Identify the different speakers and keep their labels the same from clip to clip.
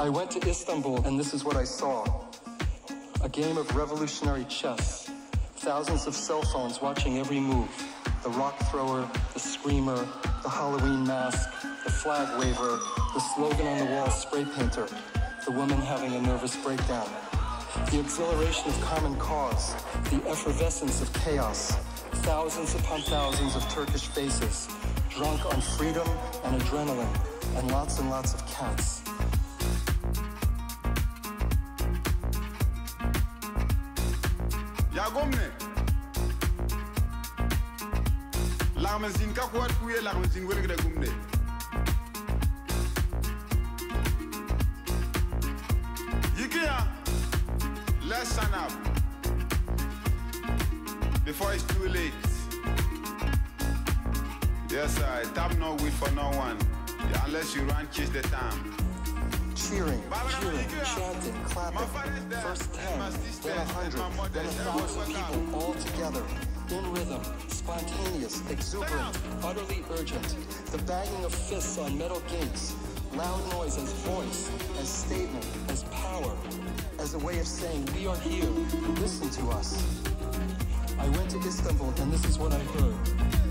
Speaker 1: I went to Istanbul and this is what I saw. A game of revolutionary chess. Thousands of cell phones watching every move. The rock thrower, the screamer, the Halloween mask, the flag waver, the slogan on the wall spray painter, the woman having a nervous breakdown. The exhilaration of common cause, the effervescence of chaos, thousands upon thousands of Turkish faces, drunk on freedom and adrenaline, and lots and lots of cats.
Speaker 2: Gomne lagman sin ka kuye welgda gumne. Yikiya let's stand up. Before it's too late. Yes i tap no wait for no one unless you run chase the time
Speaker 1: cheering, cheering, chanting, clapping. First 10, then a 100, then a thousand people all together, in rhythm, spontaneous, exuberant, utterly urgent. The banging of fists on metal gates, loud noise as voice, as statement, as power, as a way of saying, we are here, listen to us. I went to Istanbul and this is what I heard.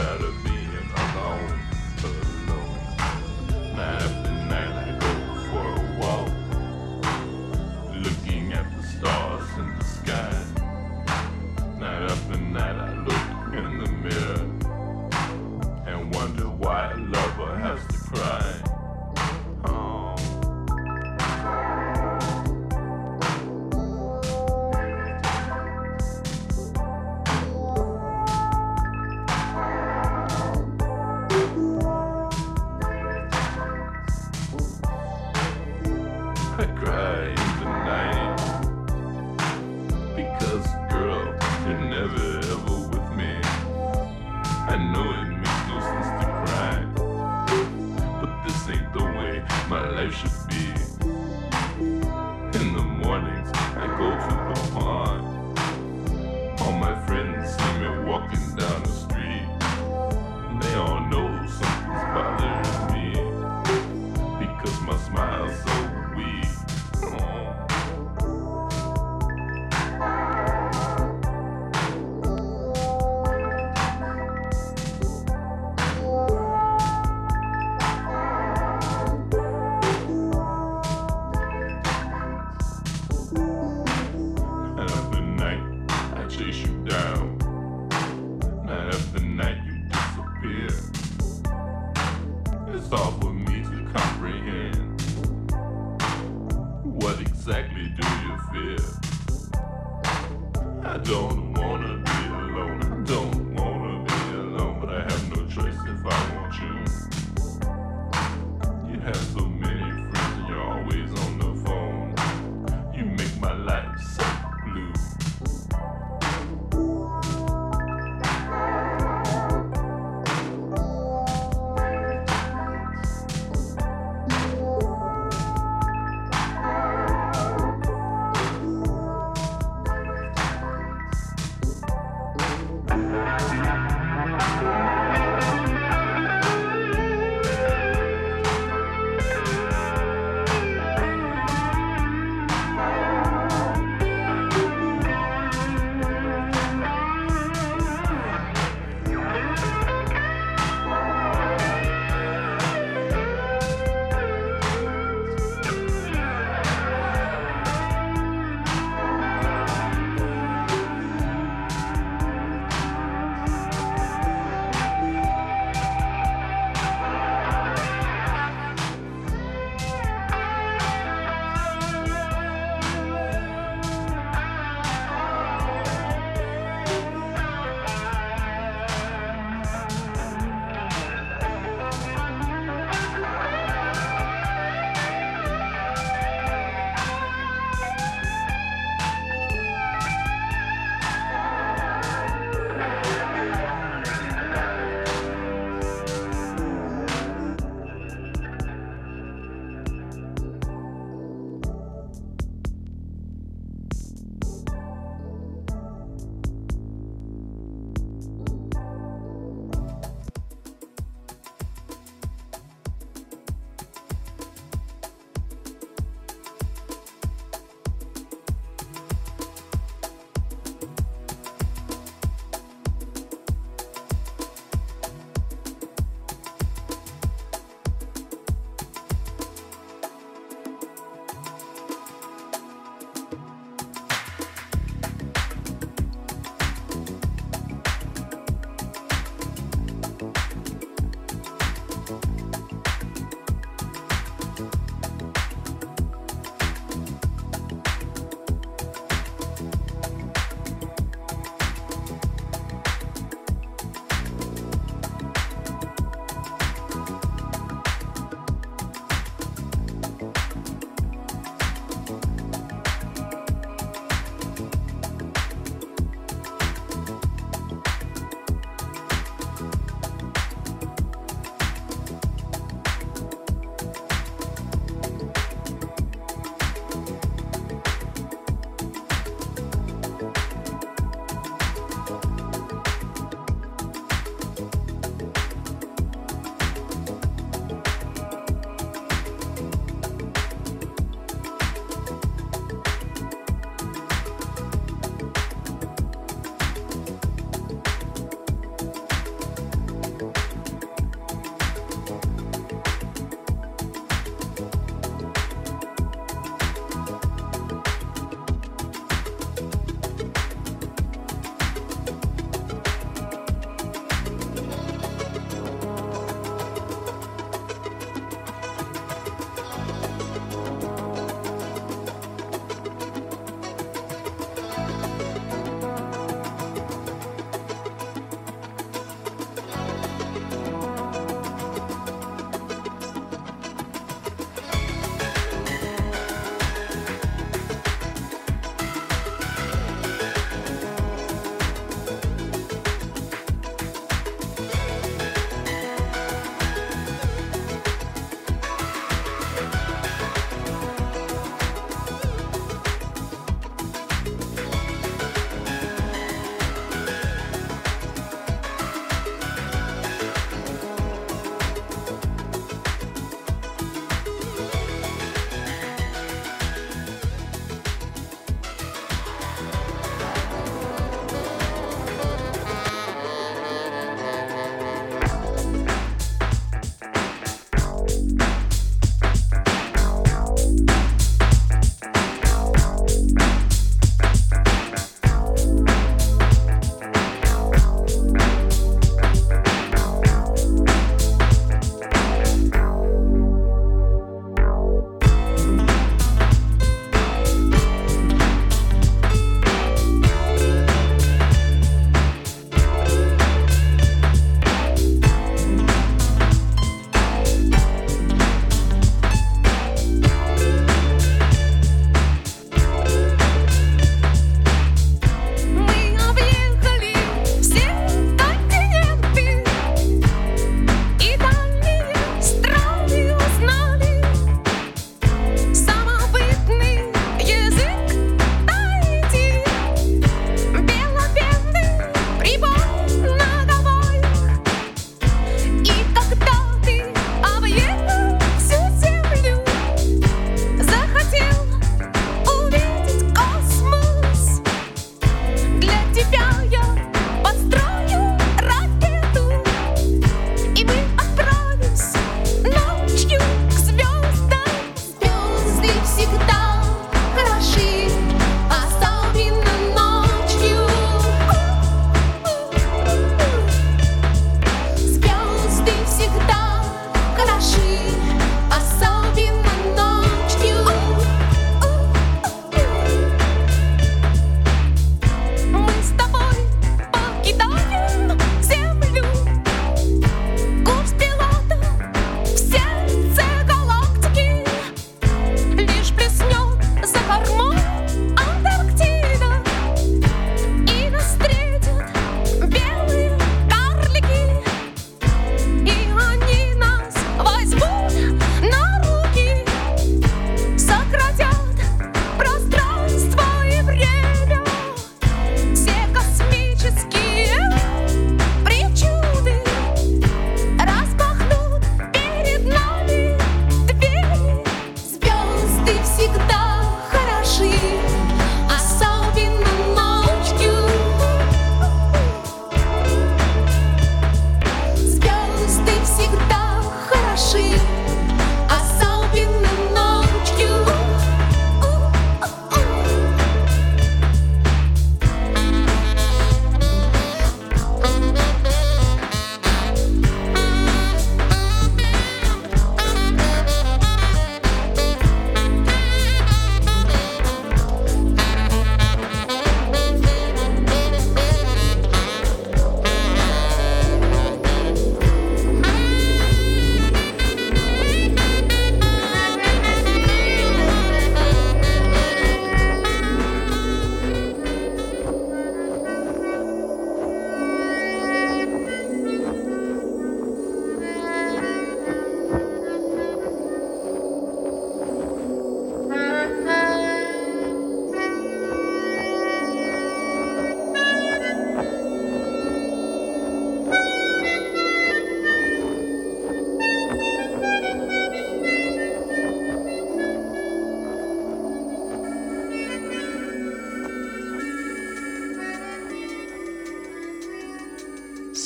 Speaker 1: better.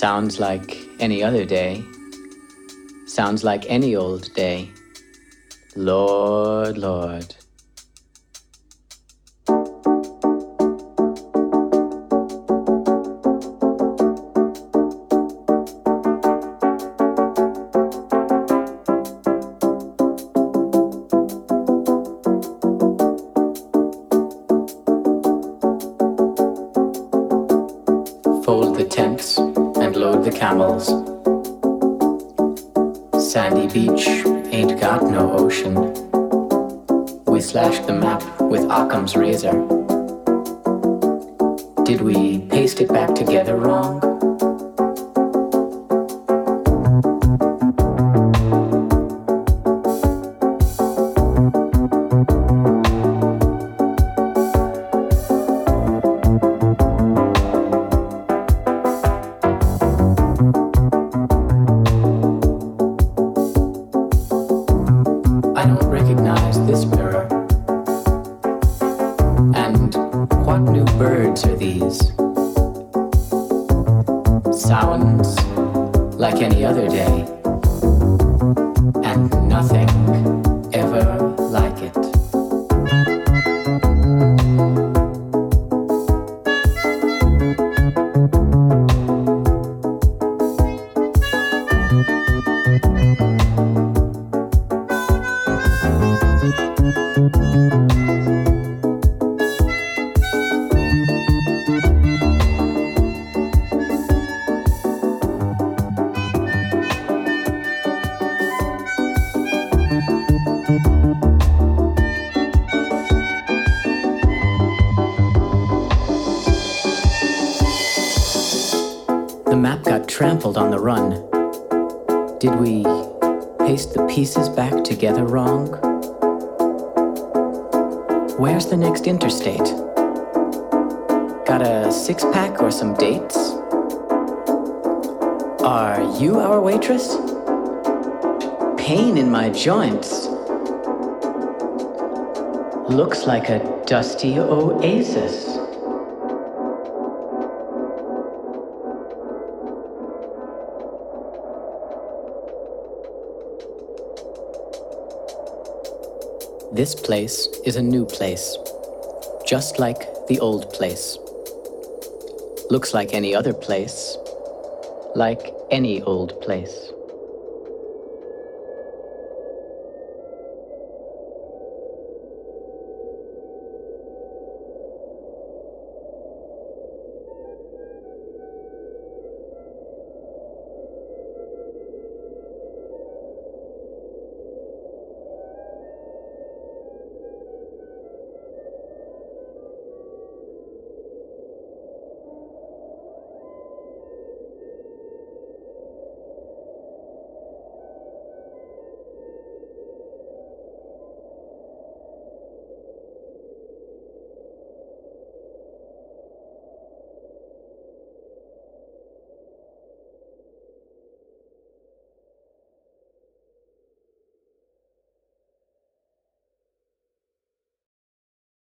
Speaker 3: Sounds like any other day. Sounds like any old day. Lord, Lord. Razor. Trampled on the run. Did we paste the pieces back together wrong? Where's the next interstate? Got a six pack or some dates? Are you our waitress? Pain in my joints. Looks like a dusty oasis. This place is a new place, just like the old place. Looks like any other place, like any old place.